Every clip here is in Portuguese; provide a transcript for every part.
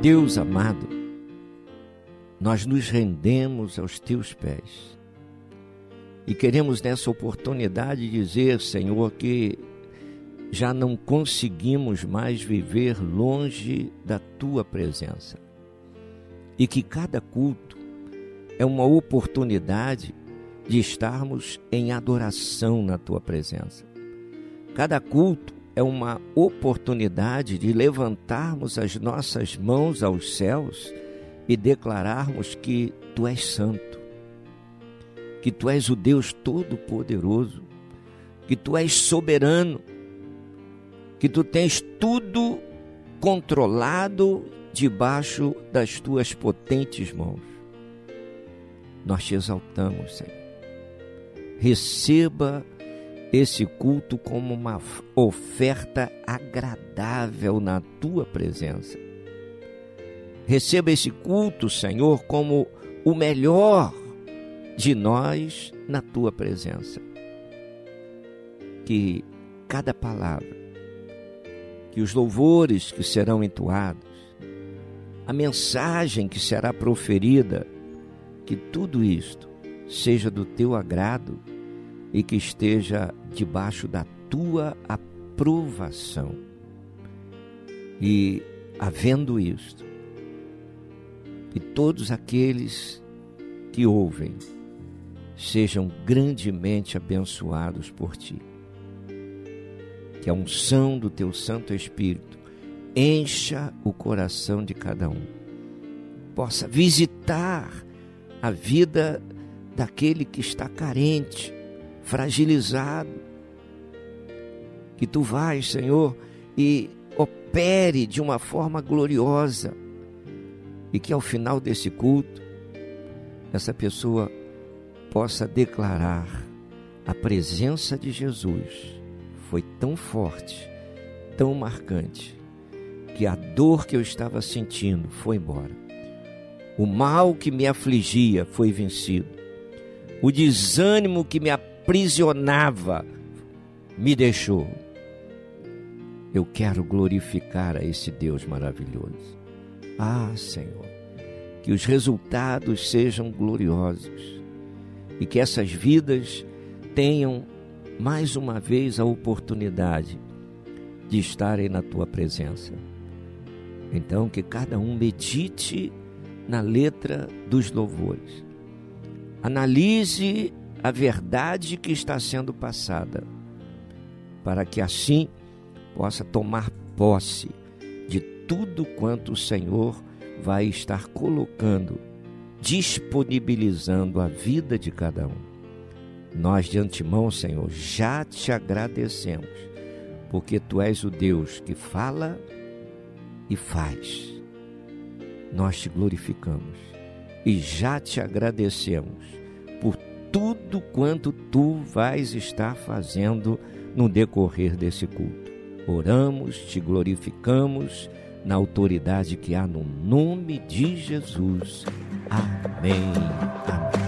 Deus amado, nós nos rendemos aos teus pés e queremos nessa oportunidade dizer, Senhor, que já não conseguimos mais viver longe da tua presença e que cada culto é uma oportunidade de estarmos em adoração na tua presença. Cada culto é uma oportunidade de levantarmos as nossas mãos aos céus e declararmos que Tu és santo, que Tu és o Deus Todo-Poderoso, que Tu és soberano, que Tu tens tudo controlado debaixo das Tuas potentes mãos. Nós te exaltamos, Senhor. Receba esse culto como uma oferta agradável na tua presença. Receba esse culto, Senhor, como o melhor de nós na tua presença. Que cada palavra, que os louvores que serão entoados, a mensagem que será proferida, que tudo isto seja do teu agrado e que esteja debaixo da tua aprovação. E, havendo isto, que todos aqueles que ouvem sejam grandemente abençoados por ti. Que a unção do teu Santo Espírito encha o coração de cada um, possa visitar a vida daquele que está carente, fragilizado. Que tu vais, Senhor, e opere de uma forma gloriosa. E que ao final desse culto, essa pessoa possa declarar: a presença de Jesus foi tão forte, tão marcante, que a dor que eu estava sentindo foi embora. O mal que me afligia foi vencido. O desânimo que me aprisionava me deixou. Eu quero glorificar a esse Deus maravilhoso. Ah, Senhor, que os resultados sejam gloriosos e que essas vidas tenham mais uma vez a oportunidade de estarem na tua presença. Então, que cada um medite na letra dos louvores Analise a verdade que está sendo passada, para que assim possa tomar posse de tudo quanto o Senhor vai estar colocando, disponibilizando a vida de cada um. Nós de antemão, Senhor, já te agradecemos, porque tu és o Deus que fala e faz. Nós te glorificamos e já te agradecemos tudo quanto tu vais estar fazendo no decorrer desse culto. Oramos, te glorificamos na autoridade que há no nome de Jesus. Amém. Amém.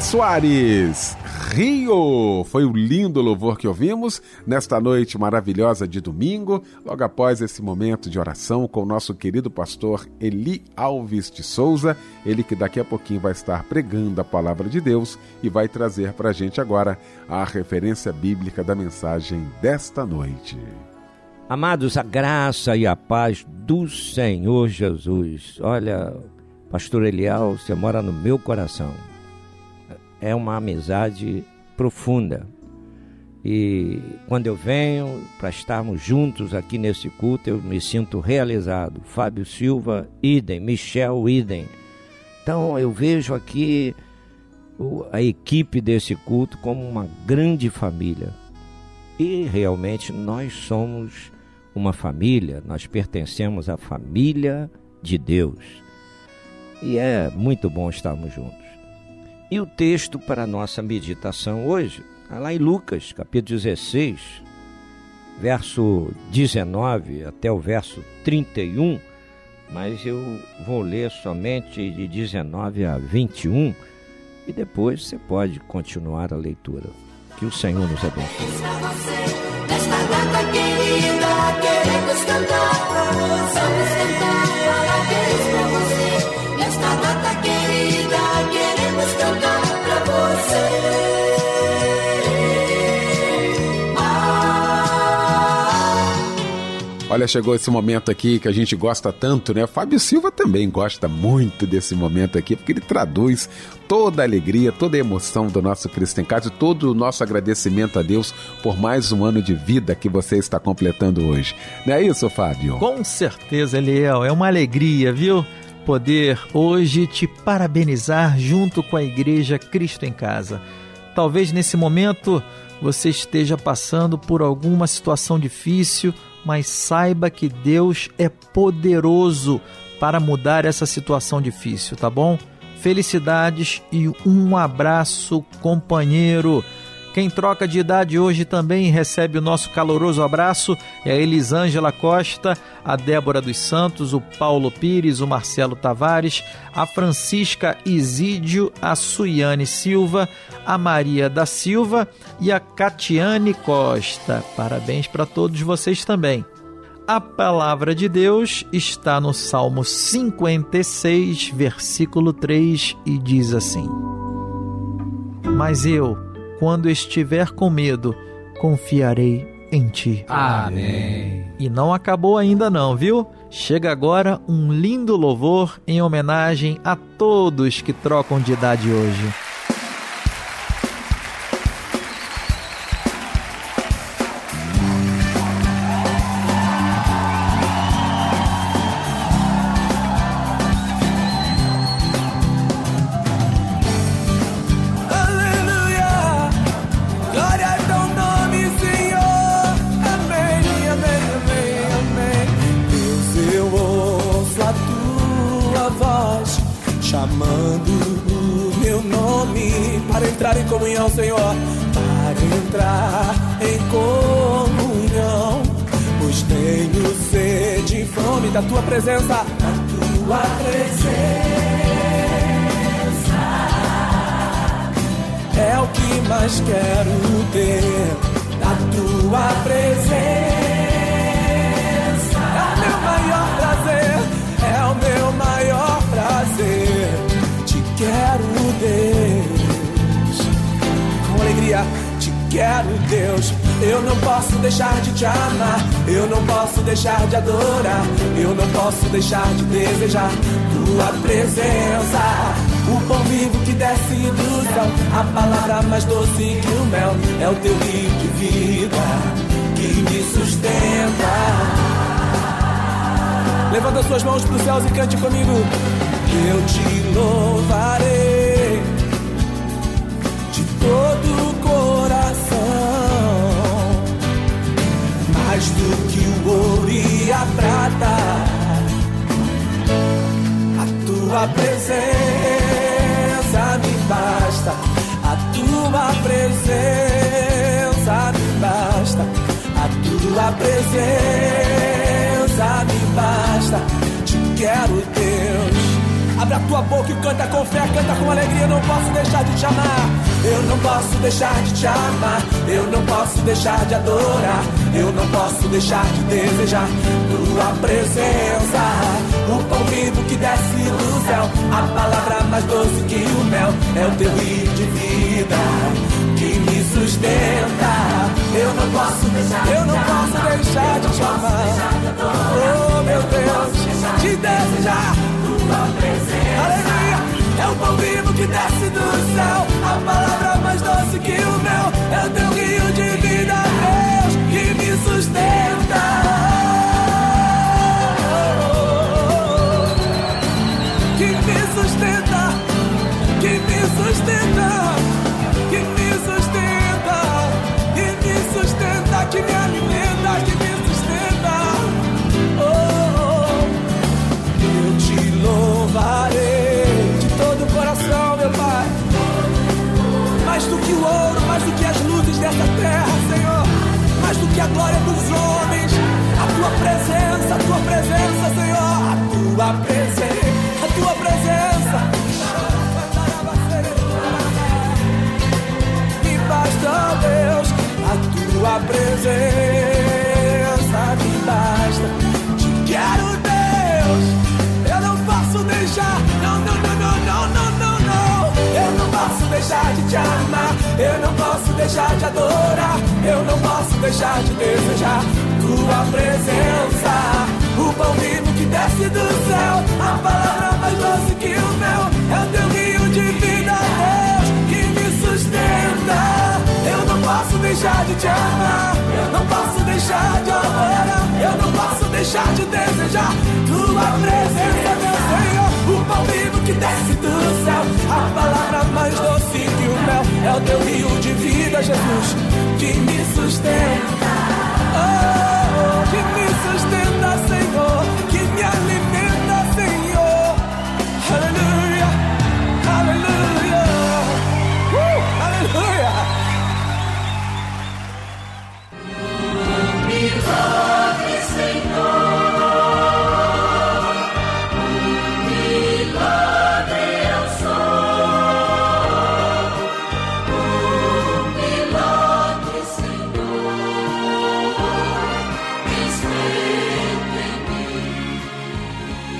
Soares. Rio foi o lindo louvor que ouvimos nesta noite maravilhosa de domingo, logo após esse momento de oração com o nosso querido pastor Eli Alves de Souza, ele que daqui a pouquinho vai estar pregando a palavra de Deus e vai trazer para a gente agora a referência bíblica da mensagem desta noite. Amados, a graça e a paz do Senhor Jesus. Olha, pastor Elial, você mora no meu coração é uma amizade profunda. E quando eu venho para estarmos juntos aqui nesse culto, eu me sinto realizado. Fábio Silva, idem. Michel, idem. Então eu vejo aqui a equipe desse culto como uma grande família. E realmente nós somos uma família, nós pertencemos à família de Deus. E é muito bom estarmos juntos. E o texto para a nossa meditação hoje, está lá em Lucas, capítulo 16, verso 19 até o verso 31, mas eu vou ler somente de 19 a 21 e depois você pode continuar a leitura. Que o Senhor nos abençoe. Olha, chegou esse momento aqui que a gente gosta tanto, né? Fábio Silva também gosta muito desse momento aqui, porque ele traduz toda a alegria, toda a emoção do nosso Cristo em Casa e todo o nosso agradecimento a Deus por mais um ano de vida que você está completando hoje. Não é isso, Fábio? Com certeza, Eliel. É uma alegria, viu? Poder hoje te parabenizar junto com a Igreja Cristo em Casa. Talvez nesse momento você esteja passando por alguma situação difícil mas saiba que Deus é poderoso para mudar essa situação difícil, tá bom? Felicidades e um abraço, companheiro. Quem troca de idade hoje também recebe o nosso caloroso abraço é a Elisângela Costa, a Débora dos Santos, o Paulo Pires, o Marcelo Tavares, a Francisca Isídio, a Suiane Silva, a Maria da Silva e a Catiane Costa. Parabéns para todos vocês também. A palavra de Deus está no Salmo 56, versículo 3 e diz assim: Mas eu quando estiver com medo, confiarei em ti. Amém. E não acabou ainda não, viu? Chega agora um lindo louvor em homenagem a todos que trocam de idade hoje. da tua presença. Da tua presença. É o que mais quero ter. Da tua presença. É o meu maior prazer. É o meu maior prazer. Te quero, Deus. Com alegria, te quero, Deus deixar de desejar tua presença. O pão vivo que desce do céu, a palavra mais doce que o mel, é o teu rio de vida que me sustenta. Levanta suas mãos para os céus e cante comigo. Eu te louvarei de todo a prata tua presença me basta. A tua presença me basta. A tua presença me basta. Te quero, Deus. Abre a tua boca e canta com fé, canta com alegria. Não posso deixar de te amar. Eu não posso deixar de te amar. Eu não posso deixar de adorar. Eu não posso deixar de desejar tua presença. O pão vivo que desce do céu. A palavra mais doce que o mel. É o teu rio de vida que me sustenta. Eu não posso deixar, eu não posso deixar de te amar. Oh meu Deus, te desejar tua presença. Aleluia! É o pão vivo que desce do céu. A palavra mais doce que o mel. É o teu rio de vida,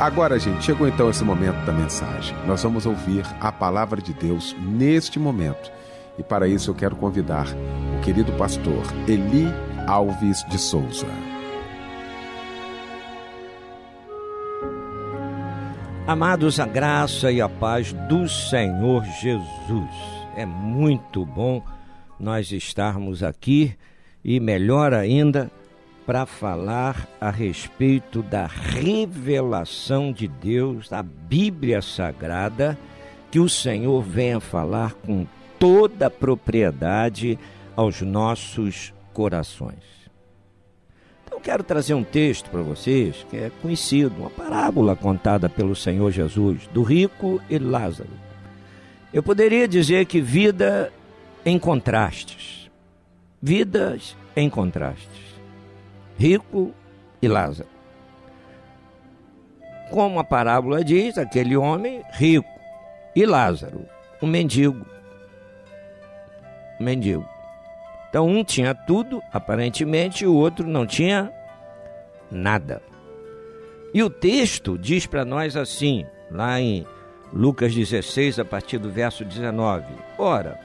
Agora, gente, chegou então esse momento da mensagem. Nós vamos ouvir a palavra de Deus neste momento. E para isso eu quero convidar o querido pastor Eli Alves de Souza. Amados, a graça e a paz do Senhor Jesus. É muito bom nós estarmos aqui e melhor ainda para falar a respeito da revelação de Deus, da Bíblia Sagrada, que o Senhor venha falar com toda a propriedade aos nossos corações. Então, quero trazer um texto para vocês que é conhecido, uma parábola contada pelo Senhor Jesus, do rico e Lázaro. Eu poderia dizer que vida em contrastes Vidas em contrastes. Rico e Lázaro. Como a parábola diz, aquele homem rico e Lázaro, um mendigo. Um mendigo. Então um tinha tudo, aparentemente, e o outro não tinha nada. E o texto diz para nós assim, lá em Lucas 16, a partir do verso 19: Ora,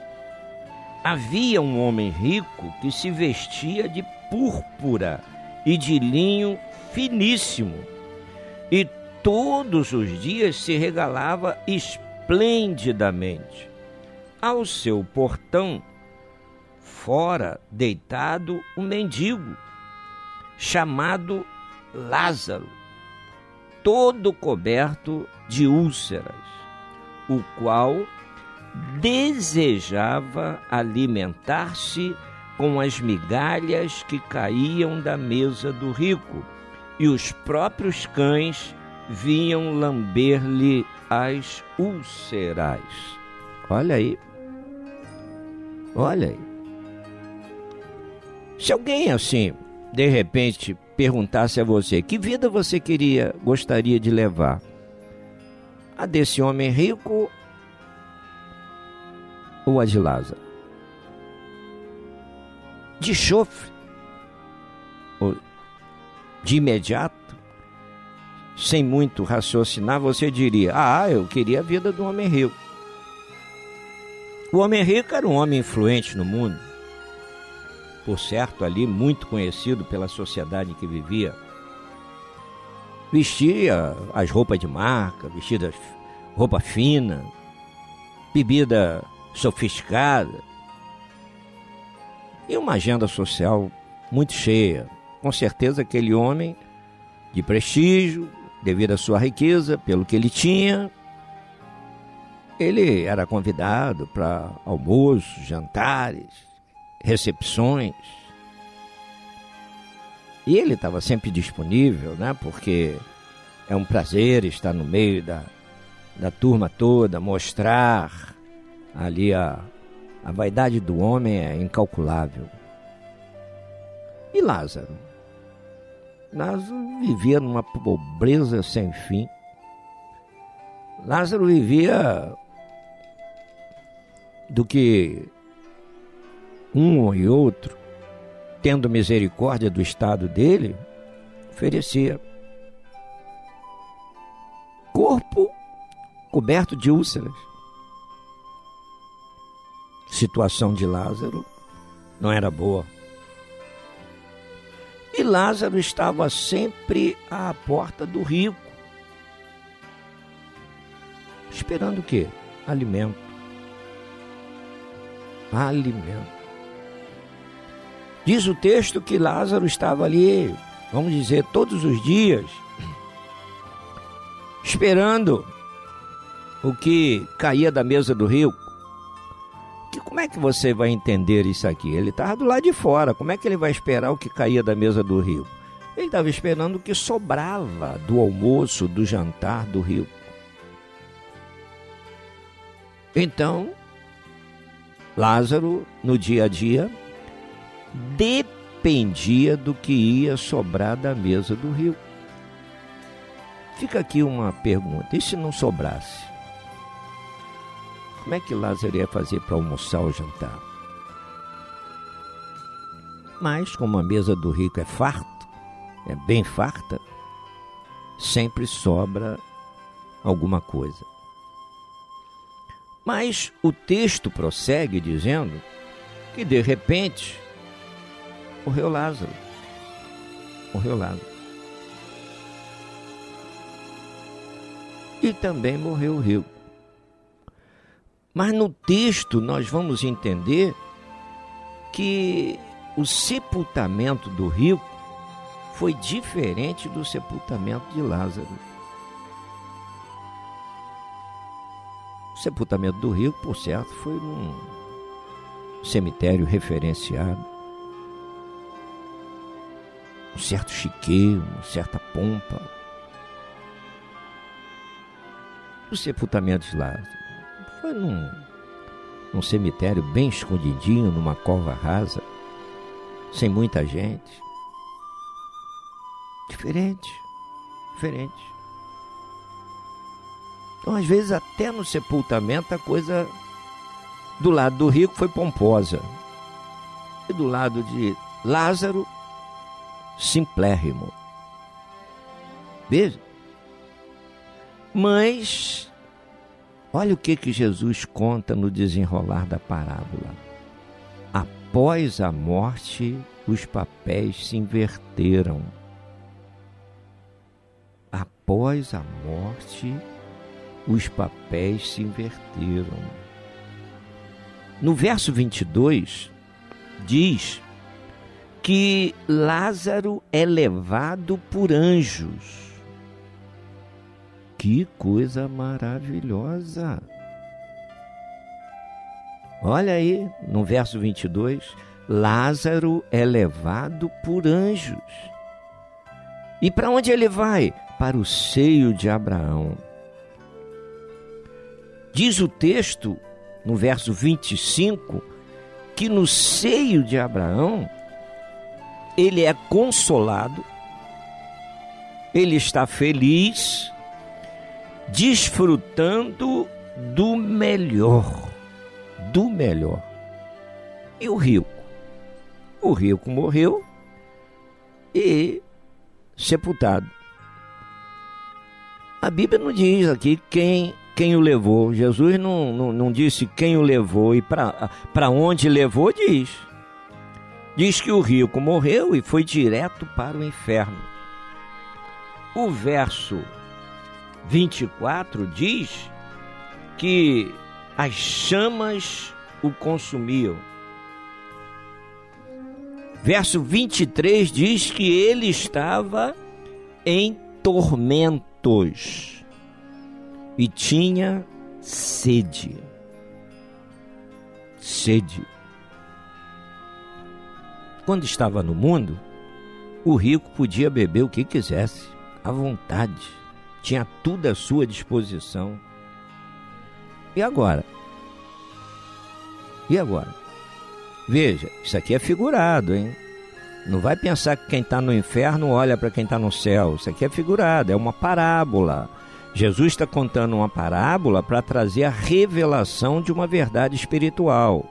havia um homem rico que se vestia de púrpura e de linho finíssimo, e todos os dias se regalava esplendidamente. Ao seu portão, fora deitado um mendigo, chamado Lázaro, todo coberto de úlceras, o qual desejava alimentar-se com as migalhas que caíam da mesa do rico, e os próprios cães vinham lamber-lhe as úlceras. Olha aí. Olha aí. Se alguém assim, de repente, perguntasse a você que vida você queria, gostaria de levar, a desse homem rico ou a de Lázaro? De chofre? De imediato? Sem muito raciocinar, você diria: Ah, eu queria a vida do homem rico. O homem rico era um homem influente no mundo por certo, ali muito conhecido pela sociedade em que vivia. Vestia as roupas de marca, vestida roupa fina, bebida sofisticada e uma agenda social muito cheia. Com certeza aquele homem de prestígio, devido à sua riqueza, pelo que ele tinha, ele era convidado para almoços, jantares, recepções. E ele estava sempre disponível, né? Porque é um prazer estar no meio da, da turma toda, mostrar ali a, a vaidade do homem é incalculável. E Lázaro? Lázaro vivia numa pobreza sem fim. Lázaro vivia do que um e outro, tendo misericórdia do estado dele, oferecia. Corpo coberto de úlceras. Situação de Lázaro não era boa. E Lázaro estava sempre à porta do rico. Esperando o quê? Alimento. Alimento. Diz o texto que Lázaro estava ali, vamos dizer, todos os dias, esperando o que caía da mesa do rio. Que, como é que você vai entender isso aqui? Ele estava do lado de fora, como é que ele vai esperar o que caía da mesa do rio? Ele estava esperando o que sobrava do almoço, do jantar do rio. Então, Lázaro, no dia a dia, dependia do que ia sobrar da mesa do rio. Fica aqui uma pergunta: e se não sobrasse? Como é que Lázaro ia fazer para almoçar ou jantar? Mas, como a mesa do rico é farto, é bem farta, sempre sobra alguma coisa. Mas o texto prossegue dizendo que de repente morreu Lázaro. Morreu Lázaro. E também morreu o rio. Mas no texto nós vamos entender que o sepultamento do rico foi diferente do sepultamento de Lázaro. O sepultamento do rico, por certo, foi num cemitério referenciado um certo chiqueiro, uma certa pompa. O sepultamento de Lázaro num, num cemitério bem escondidinho, numa cova rasa. sem muita gente. Diferente, diferente. Então, às vezes, até no sepultamento, a coisa do lado do rico foi pomposa. E do lado de Lázaro, simplérrimo. Veja. Mas, olha o que, que Jesus conta no desenrolar da parábola. Após a morte, os papéis se inverteram. Após a morte, os papéis se inverteram. No verso 22, diz que Lázaro é levado por anjos. Que coisa maravilhosa! Olha aí, no verso 22, Lázaro é levado por anjos. E para onde ele vai? Para o seio de Abraão. Diz o texto, no verso 25, que no seio de Abraão ele é consolado, ele está feliz, desfrutando do melhor, do melhor. E o rico? O rico morreu e sepultado. A Bíblia não diz aqui quem quem o levou. Jesus não, não, não disse quem o levou e para onde levou, diz. Diz que o rico morreu e foi direto para o inferno. O verso 24 diz que as chamas o consumiam. Verso 23 diz que ele estava em tormentos e tinha sede. Sede. Quando estava no mundo, o rico podia beber o que quisesse, à vontade, tinha tudo à sua disposição. E agora? E agora? Veja, isso aqui é figurado, hein? Não vai pensar que quem está no inferno olha para quem está no céu. Isso aqui é figurado, é uma parábola. Jesus está contando uma parábola para trazer a revelação de uma verdade espiritual.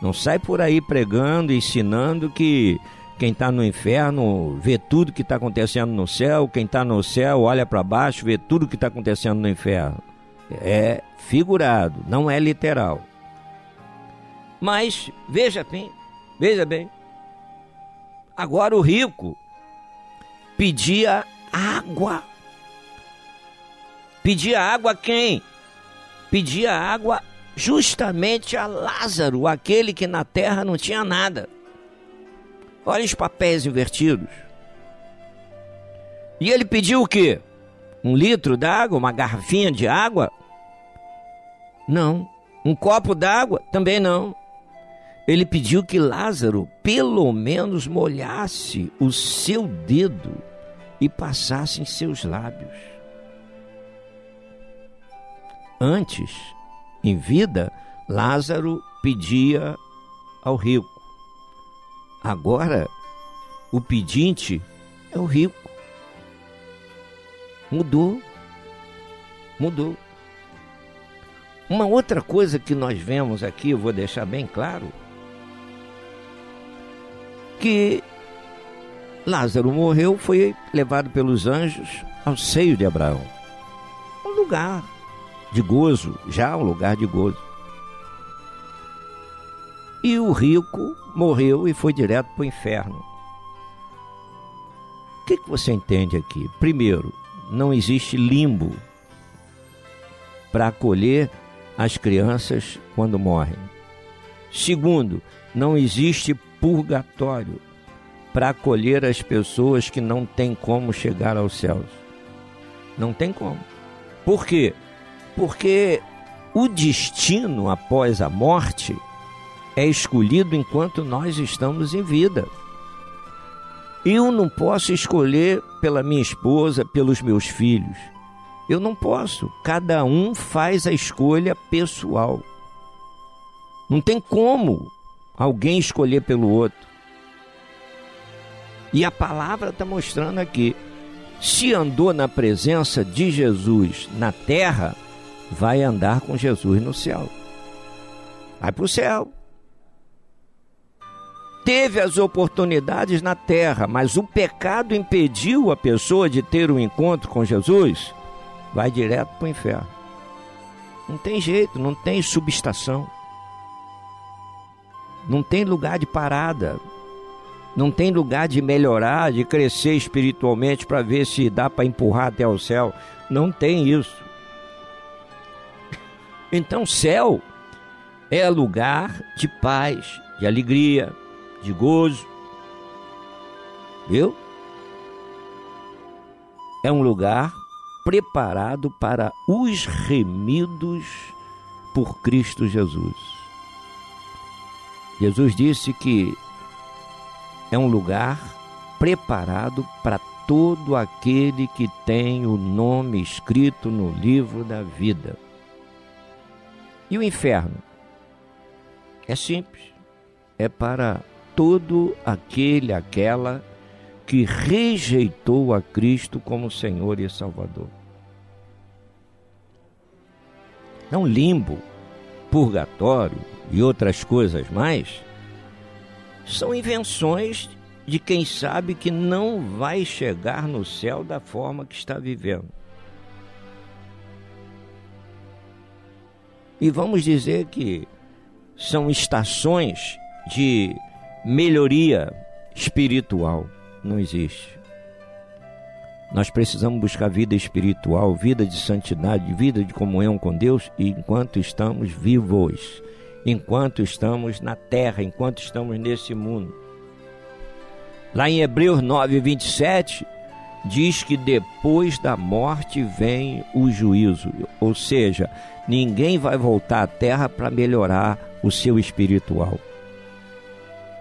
Não sai por aí pregando, ensinando que quem está no inferno vê tudo que está acontecendo no céu, quem está no céu olha para baixo, vê tudo que está acontecendo no inferno. É figurado, não é literal. Mas veja bem, veja bem. Agora o rico pedia água Pedia água a quem? Pedia água justamente a Lázaro, aquele que na terra não tinha nada. Olha os papéis invertidos. E ele pediu o quê? Um litro d'água, uma garrafinha de água? Não. Um copo d'água? Também não. Ele pediu que Lázaro pelo menos molhasse o seu dedo e passasse em seus lábios. Antes, em vida, Lázaro pedia ao rico. Agora, o pedinte é o rico. Mudou. Mudou. Uma outra coisa que nós vemos aqui, eu vou deixar bem claro, que Lázaro morreu, foi levado pelos anjos ao seio de Abraão. Um lugar de gozo, já um lugar de gozo. E o rico morreu e foi direto para o inferno. O que, que você entende aqui? Primeiro, não existe limbo para acolher as crianças quando morrem. Segundo, não existe purgatório para acolher as pessoas que não têm como chegar aos céus. Não tem como. Por quê? Porque o destino após a morte é escolhido enquanto nós estamos em vida. Eu não posso escolher pela minha esposa, pelos meus filhos. Eu não posso. Cada um faz a escolha pessoal. Não tem como alguém escolher pelo outro. E a palavra está mostrando aqui: se andou na presença de Jesus na terra, vai andar com Jesus no céu. Vai para o céu. Teve as oportunidades na terra, mas o pecado impediu a pessoa de ter um encontro com Jesus, vai direto para o inferno. Não tem jeito, não tem subestação. Não tem lugar de parada. Não tem lugar de melhorar, de crescer espiritualmente para ver se dá para empurrar até o céu. Não tem isso. Então, céu é lugar de paz, de alegria, de gozo. Viu? É um lugar preparado para os remidos por Cristo Jesus. Jesus disse que é um lugar preparado para todo aquele que tem o nome escrito no livro da vida. E o inferno? É simples. É para todo aquele, aquela que rejeitou a Cristo como Senhor e Salvador. Não limbo, purgatório e outras coisas mais são invenções de quem sabe que não vai chegar no céu da forma que está vivendo. E vamos dizer que são estações de melhoria espiritual. Não existe. Nós precisamos buscar vida espiritual, vida de santidade, vida de comunhão com Deus enquanto estamos vivos enquanto estamos na terra, enquanto estamos nesse mundo. Lá em Hebreus 9, 27, diz que depois da morte vem o juízo, ou seja, ninguém vai voltar à terra para melhorar o seu espiritual.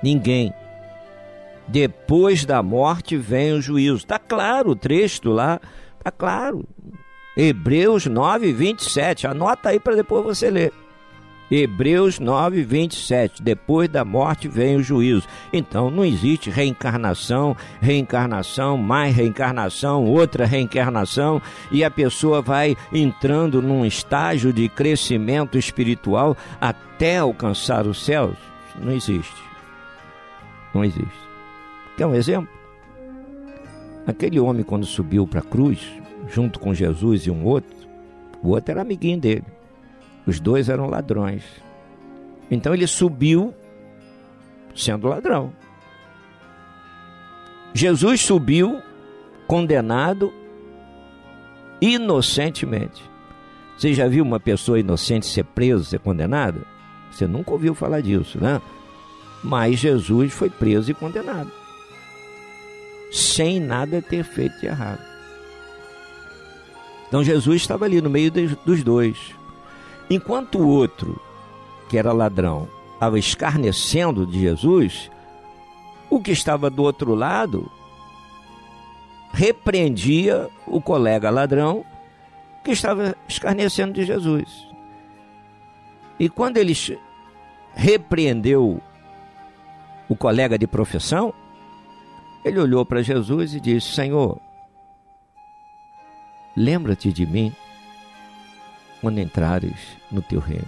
Ninguém. Depois da morte vem o juízo. Está claro o trecho lá, está claro. Hebreus 9, 27. Anota aí para depois você ler. Hebreus 9, 27. Depois da morte vem o juízo. Então não existe reencarnação, reencarnação, mais reencarnação, outra reencarnação, e a pessoa vai entrando num estágio de crescimento espiritual até alcançar os céus. Não existe. Não existe. Quer um exemplo? Aquele homem, quando subiu para a cruz, junto com Jesus e um outro, o outro era amiguinho dele. Os dois eram ladrões. Então ele subiu sendo ladrão. Jesus subiu condenado inocentemente. Você já viu uma pessoa inocente ser presa, ser condenada? Você nunca ouviu falar disso, né? Mas Jesus foi preso e condenado. Sem nada ter feito de errado. Então Jesus estava ali no meio dos dois. Enquanto o outro, que era ladrão, estava escarnecendo de Jesus, o que estava do outro lado repreendia o colega ladrão que estava escarnecendo de Jesus. E quando ele repreendeu o colega de profissão, ele olhou para Jesus e disse: Senhor, lembra-te de mim quando entrares no teu reino.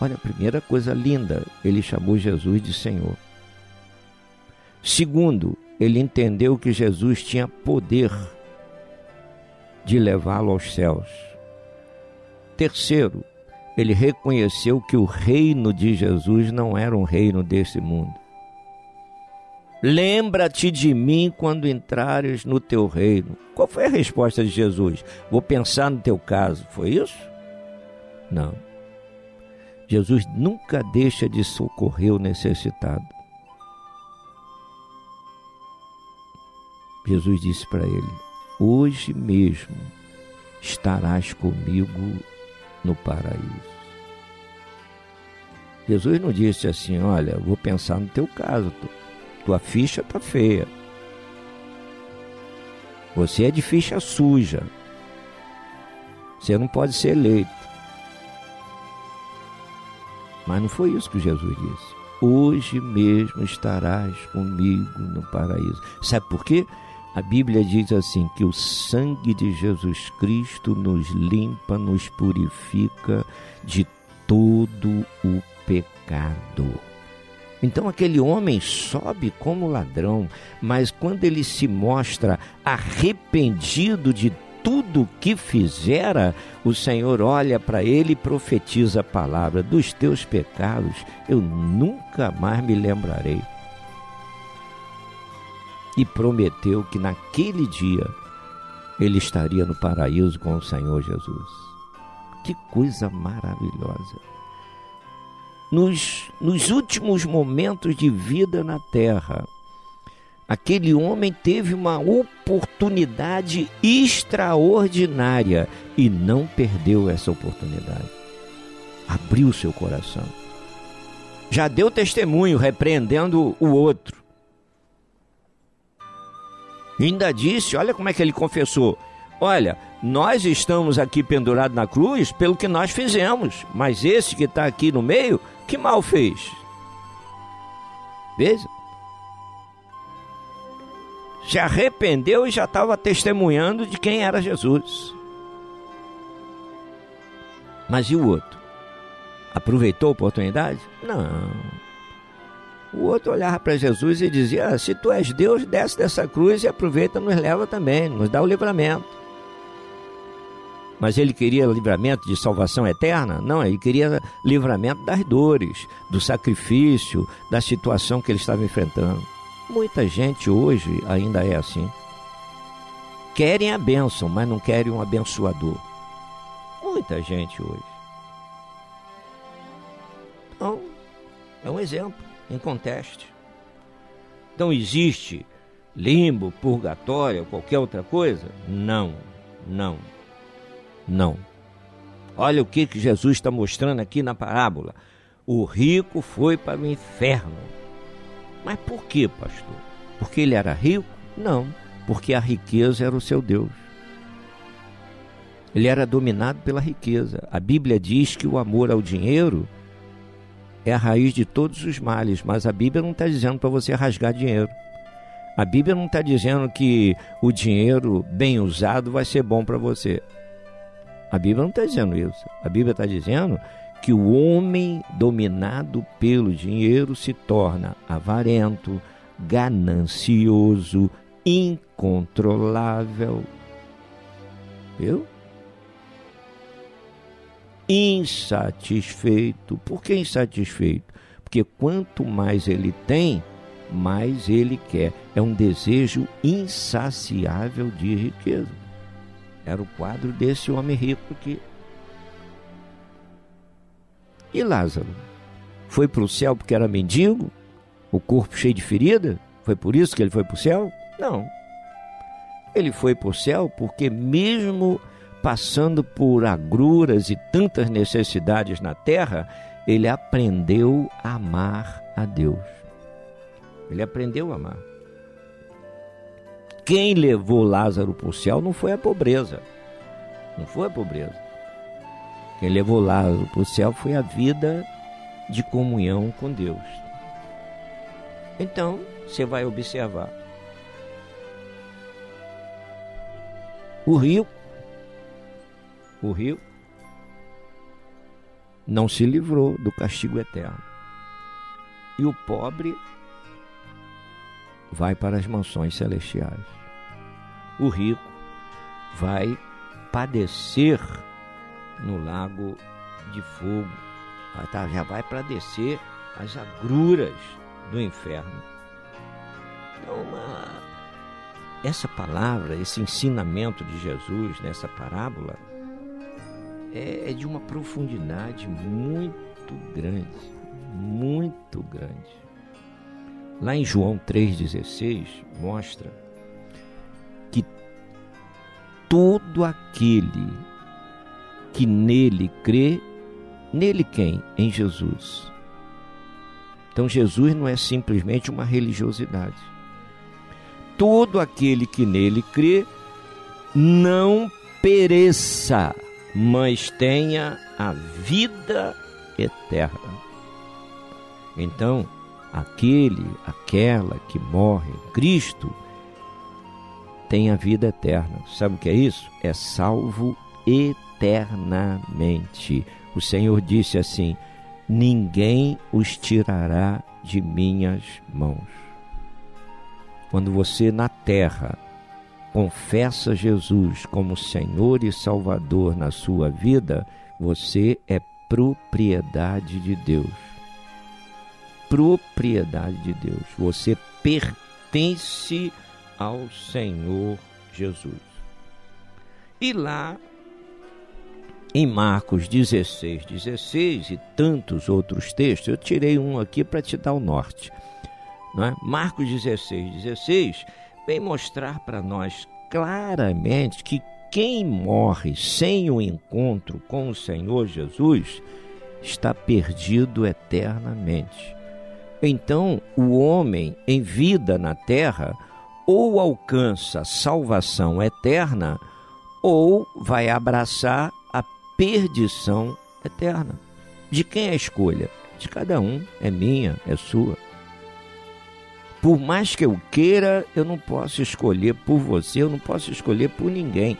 Olha, a primeira coisa linda, ele chamou Jesus de Senhor. Segundo, ele entendeu que Jesus tinha poder de levá-lo aos céus. Terceiro, ele reconheceu que o reino de Jesus não era um reino desse mundo. Lembra-te de mim quando entrares no teu reino. Qual foi a resposta de Jesus? Vou pensar no teu caso. Foi isso? Não. Jesus nunca deixa de socorrer o necessitado. Jesus disse para ele: Hoje mesmo estarás comigo no paraíso. Jesus não disse assim: Olha, vou pensar no teu caso, tua ficha está feia. Você é de ficha suja. Você não pode ser eleito. Mas não foi isso que Jesus disse. hoje mesmo estarás comigo no paraíso. Sabe por quê? A Bíblia diz assim: que o sangue de Jesus Cristo nos limpa, nos purifica de todo o pecado. Então aquele homem sobe como ladrão, mas quando ele se mostra arrependido de tudo que fizera, o Senhor olha para ele e profetiza a palavra: dos teus pecados eu nunca mais me lembrarei. E prometeu que naquele dia ele estaria no paraíso com o Senhor Jesus. Que coisa maravilhosa! Nos, nos últimos momentos de vida na terra, Aquele homem teve uma oportunidade extraordinária e não perdeu essa oportunidade. Abriu seu coração. Já deu testemunho repreendendo o outro. Ainda disse: olha como é que ele confessou. Olha, nós estamos aqui pendurados na cruz pelo que nós fizemos, mas esse que está aqui no meio, que mal fez? Veja se arrependeu e já estava testemunhando de quem era Jesus. Mas e o outro? Aproveitou a oportunidade? Não. O outro olhava para Jesus e dizia: ah, Se tu és Deus, desce dessa cruz e aproveita, nos leva também, nos dá o livramento. Mas ele queria livramento de salvação eterna? Não, ele queria livramento das dores, do sacrifício, da situação que ele estava enfrentando. Muita gente hoje ainda é assim. Querem a bênção, mas não querem um abençoador. Muita gente hoje. Então, é um exemplo em conteste. Então, existe limbo, purgatório, qualquer outra coisa? Não, não, não. Olha o que, que Jesus está mostrando aqui na parábola. O rico foi para o inferno mas por que, pastor? Porque ele era rico? Não, porque a riqueza era o seu Deus. Ele era dominado pela riqueza. A Bíblia diz que o amor ao dinheiro é a raiz de todos os males, mas a Bíblia não está dizendo para você rasgar dinheiro. A Bíblia não está dizendo que o dinheiro bem usado vai ser bom para você. A Bíblia não está dizendo isso. A Bíblia está dizendo que o homem dominado pelo dinheiro se torna avarento, ganancioso, incontrolável. Viu? Insatisfeito. Por que insatisfeito? Porque quanto mais ele tem, mais ele quer. É um desejo insaciável de riqueza. Era o quadro desse homem rico aqui. E Lázaro? Foi para o céu porque era mendigo? O corpo cheio de ferida? Foi por isso que ele foi para o céu? Não. Ele foi para o céu porque, mesmo passando por agruras e tantas necessidades na terra, ele aprendeu a amar a Deus. Ele aprendeu a amar. Quem levou Lázaro para o céu não foi a pobreza. Não foi a pobreza. Quem levou Lázaro para o céu foi a vida de comunhão com Deus. Então, você vai observar. O rio, o rio não se livrou do castigo eterno. E o pobre vai para as mansões celestiais. O rico vai padecer no lago de fogo. Tá, já vai para descer as agruras do inferno. Então, uma, essa palavra, esse ensinamento de Jesus nessa parábola é, é de uma profundidade muito grande, muito grande. Lá em João 3,16 mostra todo aquele que nele crê, nele quem? Em Jesus. Então Jesus não é simplesmente uma religiosidade. Todo aquele que nele crê não pereça, mas tenha a vida eterna. Então, aquele, aquela que morre em Cristo tem a vida eterna. Sabe o que é isso? É salvo eternamente. O Senhor disse assim: Ninguém os tirará de minhas mãos. Quando você na terra confessa Jesus como Senhor e Salvador na sua vida, você é propriedade de Deus. Propriedade de Deus. Você pertence ao Senhor Jesus. E lá em Marcos 16, 16 e tantos outros textos, eu tirei um aqui para te dar o norte. Não é? Marcos 16, 16 vem mostrar para nós claramente que quem morre sem o encontro com o Senhor Jesus está perdido eternamente. Então, o homem em vida na terra ou alcança salvação eterna ou vai abraçar a perdição eterna. De quem é a escolha? De cada um, é minha, é sua. Por mais que eu queira, eu não posso escolher por você, eu não posso escolher por ninguém.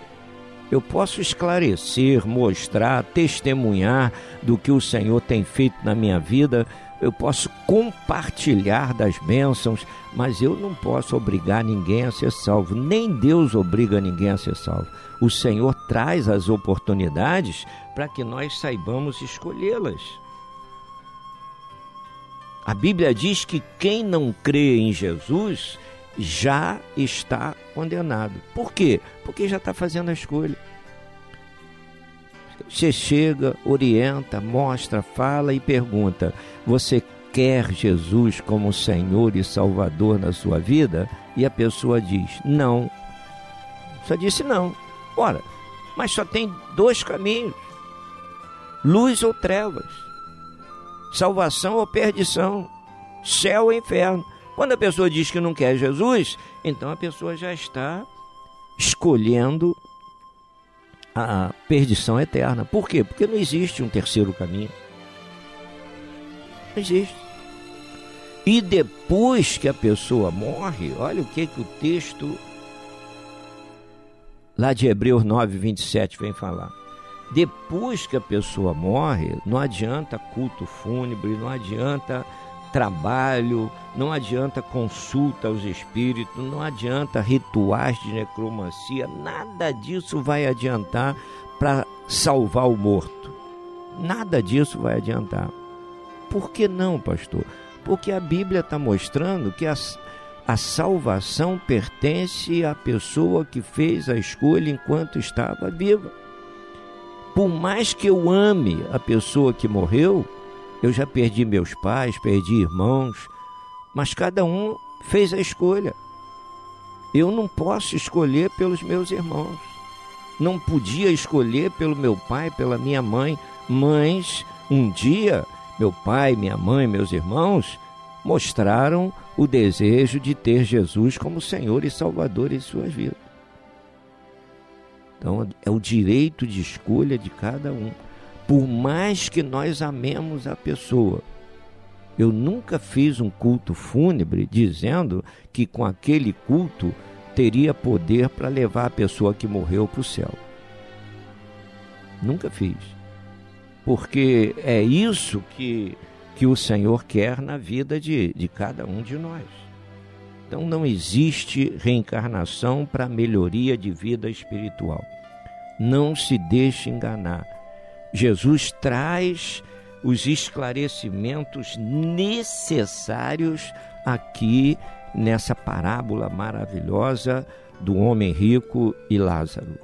Eu posso esclarecer, mostrar, testemunhar do que o Senhor tem feito na minha vida, eu posso compartilhar das bênçãos, mas eu não posso obrigar ninguém a ser salvo, nem Deus obriga ninguém a ser salvo. O Senhor traz as oportunidades para que nós saibamos escolhê-las. A Bíblia diz que quem não crê em Jesus já está condenado. Por quê? Porque já está fazendo a escolha. Você chega, orienta, mostra, fala e pergunta: Você quer Jesus como Senhor e Salvador na sua vida? E a pessoa diz: Não. Só disse não. Ora, mas só tem dois caminhos: luz ou trevas, salvação ou perdição, céu ou inferno. Quando a pessoa diz que não quer Jesus, então a pessoa já está escolhendo a perdição eterna. Por quê? Porque não existe um terceiro caminho. Não existe. E depois que a pessoa morre, olha o que, que o texto lá de Hebreus 9, 27 vem falar. Depois que a pessoa morre, não adianta culto fúnebre, não adianta trabalho, não adianta consulta aos espíritos, não adianta rituais de necromancia, nada disso vai adiantar para salvar o morto. Nada disso vai adiantar. Por que não, pastor? Porque a Bíblia está mostrando que a, a salvação pertence à pessoa que fez a escolha enquanto estava viva. Por mais que eu ame a pessoa que morreu, eu já perdi meus pais, perdi irmãos, mas cada um fez a escolha. Eu não posso escolher pelos meus irmãos. Não podia escolher pelo meu pai, pela minha mãe, mas um dia meu pai, minha mãe, meus irmãos mostraram o desejo de ter Jesus como Senhor e Salvador em suas vidas. Então é o direito de escolha de cada um por mais que nós amemos a pessoa. Eu nunca fiz um culto fúnebre dizendo que com aquele culto teria poder para levar a pessoa que morreu para o céu. Nunca fiz. Porque é isso que, que o Senhor quer na vida de, de cada um de nós. Então não existe reencarnação para melhoria de vida espiritual. Não se deixe enganar. Jesus traz os esclarecimentos necessários aqui nessa parábola maravilhosa do homem rico e Lázaro.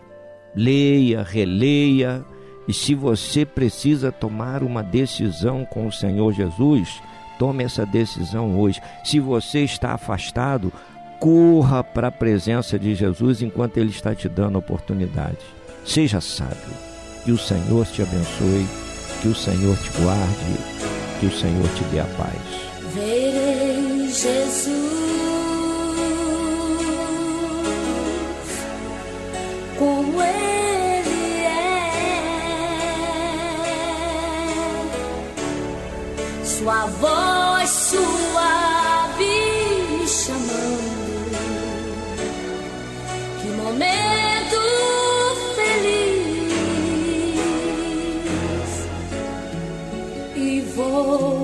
Leia, releia, e se você precisa tomar uma decisão com o Senhor Jesus, tome essa decisão hoje. Se você está afastado, corra para a presença de Jesus enquanto Ele está te dando oportunidade. Seja sábio. Que o Senhor te abençoe, que o Senhor te guarde, que o Senhor te dê a paz. Verei Jesus como Ele é, sua voz suave me chamando. Que momento e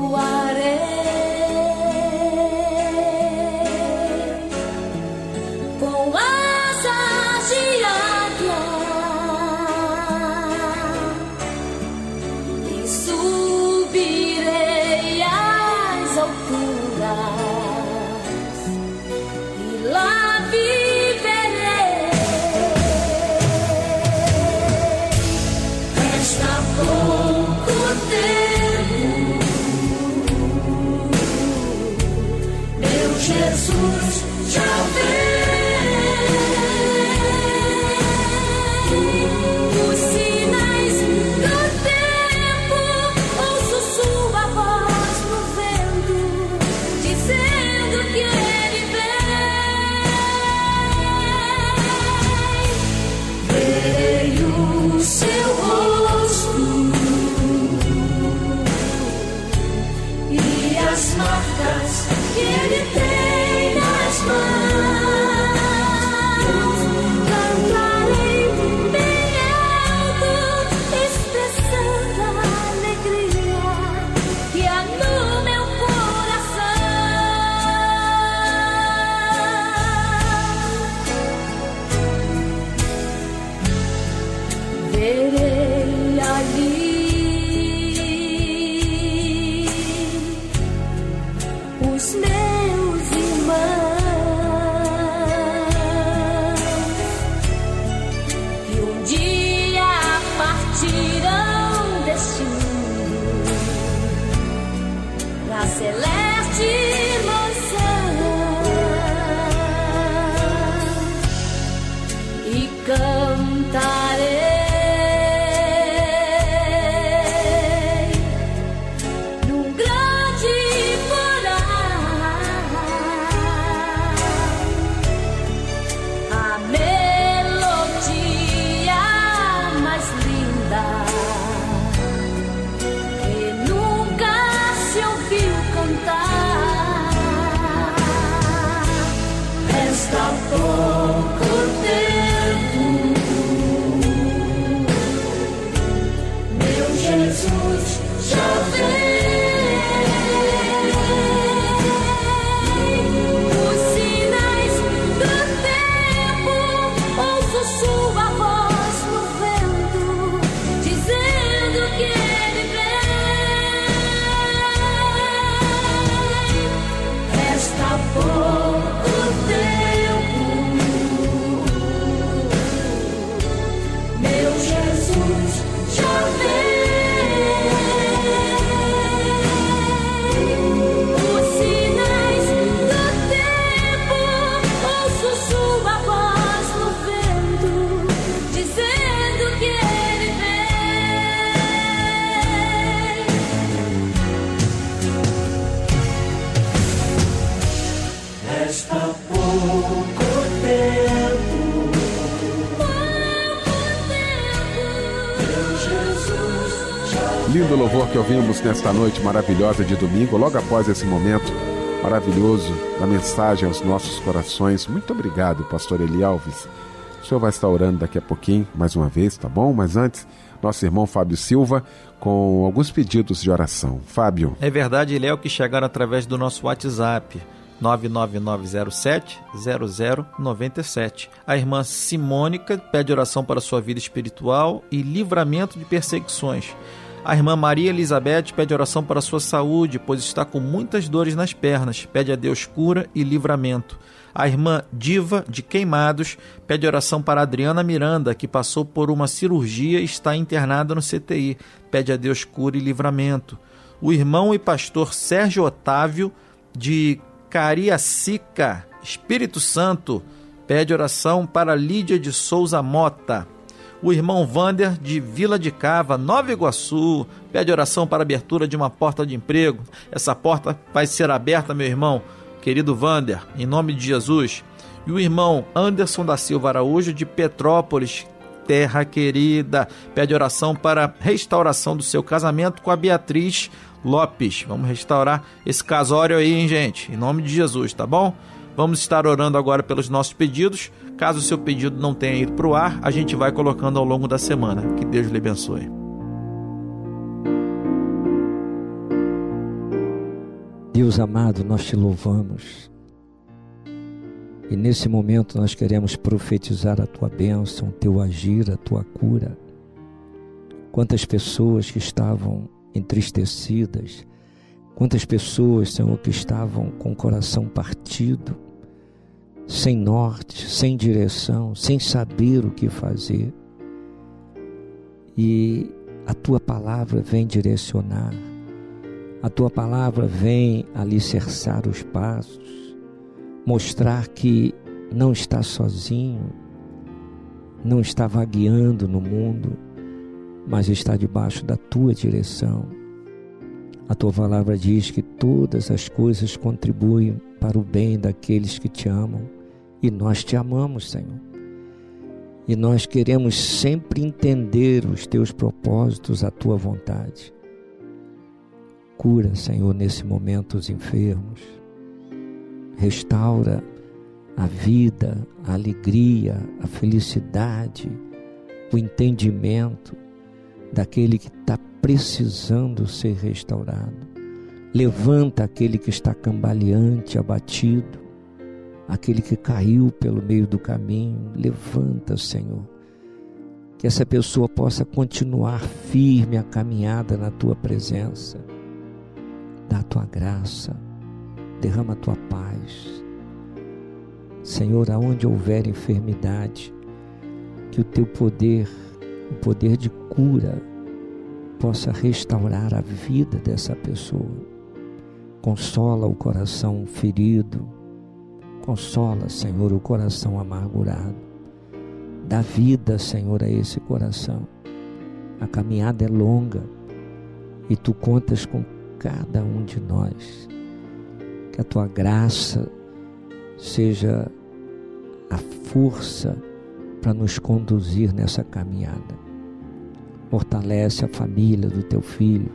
nesta noite maravilhosa de domingo, logo após esse momento maravilhoso da mensagem aos nossos corações. Muito obrigado, pastor Eli Alves. O senhor vai estar orando daqui a pouquinho, mais uma vez, tá bom? Mas antes, nosso irmão Fábio Silva com alguns pedidos de oração. Fábio, É verdade, Léo, que chegaram através do nosso WhatsApp. 99907-0097. A irmã Simônica pede oração para sua vida espiritual e livramento de perseguições. A irmã Maria Elizabeth pede oração para sua saúde, pois está com muitas dores nas pernas. Pede a Deus cura e livramento. A irmã Diva de Queimados pede oração para Adriana Miranda, que passou por uma cirurgia e está internada no CTI. Pede a Deus cura e livramento. O irmão e pastor Sérgio Otávio de Cariacica, Espírito Santo, pede oração para Lídia de Souza Mota. O irmão Vander de Vila de Cava, Nova Iguaçu, pede oração para abertura de uma porta de emprego. Essa porta vai ser aberta, meu irmão, querido Vander, em nome de Jesus. E o irmão Anderson da Silva Araújo de Petrópolis, terra querida. Pede oração para restauração do seu casamento com a Beatriz Lopes. Vamos restaurar esse casório aí, hein, gente? Em nome de Jesus, tá bom? Vamos estar orando agora pelos nossos pedidos. Caso o seu pedido não tenha ido para o ar, a gente vai colocando ao longo da semana. Que Deus lhe abençoe. Deus amado, nós te louvamos. E nesse momento nós queremos profetizar a tua bênção, o teu agir, a tua cura. Quantas pessoas que estavam entristecidas, quantas pessoas, Senhor, que estavam com o coração partido, sem norte, sem direção, sem saber o que fazer. E a tua palavra vem direcionar, a tua palavra vem alicerçar os passos, mostrar que não está sozinho, não está vagueando no mundo, mas está debaixo da tua direção. A tua palavra diz que todas as coisas contribuem para o bem daqueles que te amam e nós te amamos, Senhor. E nós queremos sempre entender os teus propósitos, a tua vontade. Cura, Senhor, nesse momento os enfermos. Restaura a vida, a alegria, a felicidade, o entendimento daquele que está precisando ser restaurado. Levanta aquele que está cambaleante, abatido aquele que caiu pelo meio do caminho. Levanta, Senhor. Que essa pessoa possa continuar firme a caminhada na tua presença. Dá a tua graça, derrama a tua paz. Senhor, aonde houver enfermidade, que o teu poder, o poder de cura, possa restaurar a vida dessa pessoa. Consola o coração ferido, Consola, Senhor, o coração amargurado. Dá vida, Senhor, a esse coração. A caminhada é longa e tu contas com cada um de nós. Que a tua graça seja a força para nos conduzir nessa caminhada. Fortalece a família do teu filho.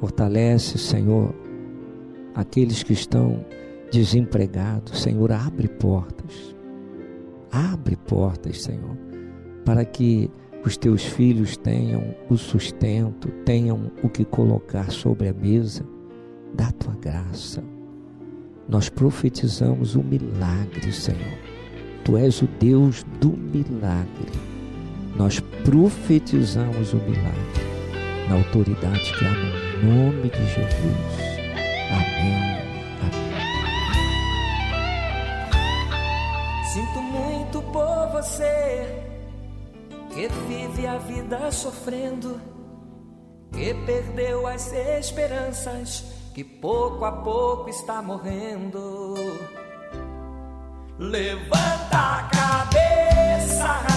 Fortalece, Senhor, aqueles que estão desempregado, Senhor, abre portas. Abre portas, Senhor, para que os teus filhos tenham o sustento, tenham o que colocar sobre a mesa da tua graça. Nós profetizamos o milagre, Senhor. Tu és o Deus do milagre. Nós profetizamos o milagre na autoridade que há no nome de Jesus. Amém. Você que vive a vida sofrendo, que perdeu as esperanças, que pouco a pouco está morrendo. Levanta a cabeça,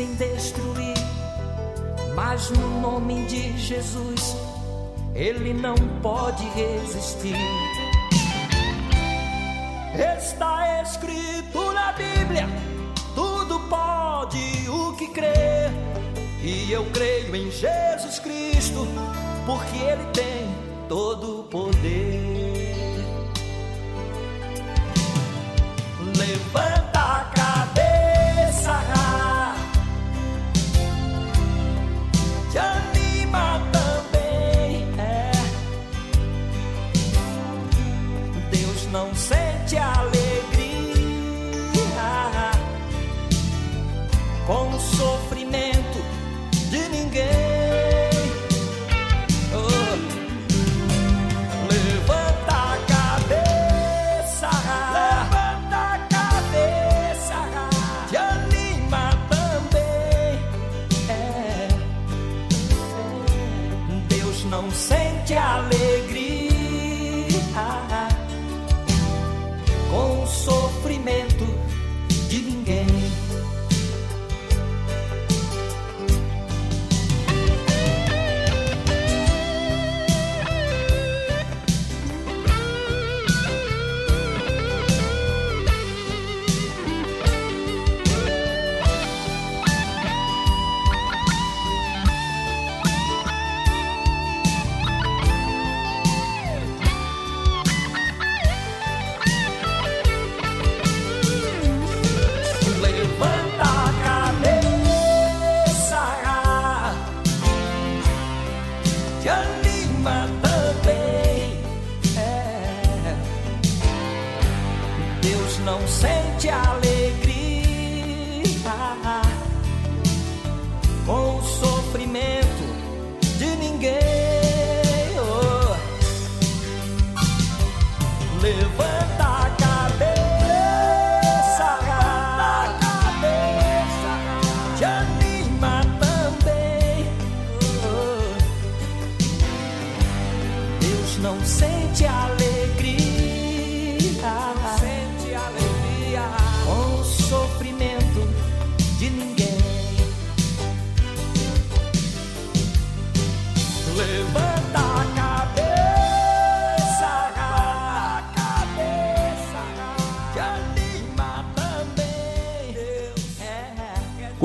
pensa em destruir. Mas no nome de Jesus, ele não pode resistir. Está escrito na Bíblia: tudo pode o que crer. E eu creio em Jesus Cristo, porque Ele tem todo o poder. Levanta sente a alegria.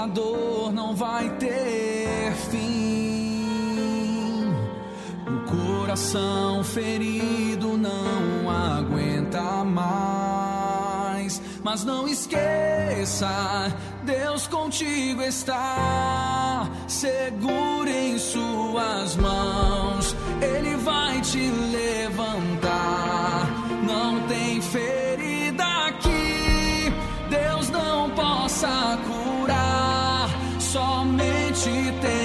Que a dor não vai ter fim. O coração ferido não aguenta mais. Mas não esqueça, Deus contigo está. Segure em suas mãos, Ele vai te levantar. Não tem ferida aqui, Deus não possa curar. Somente tenha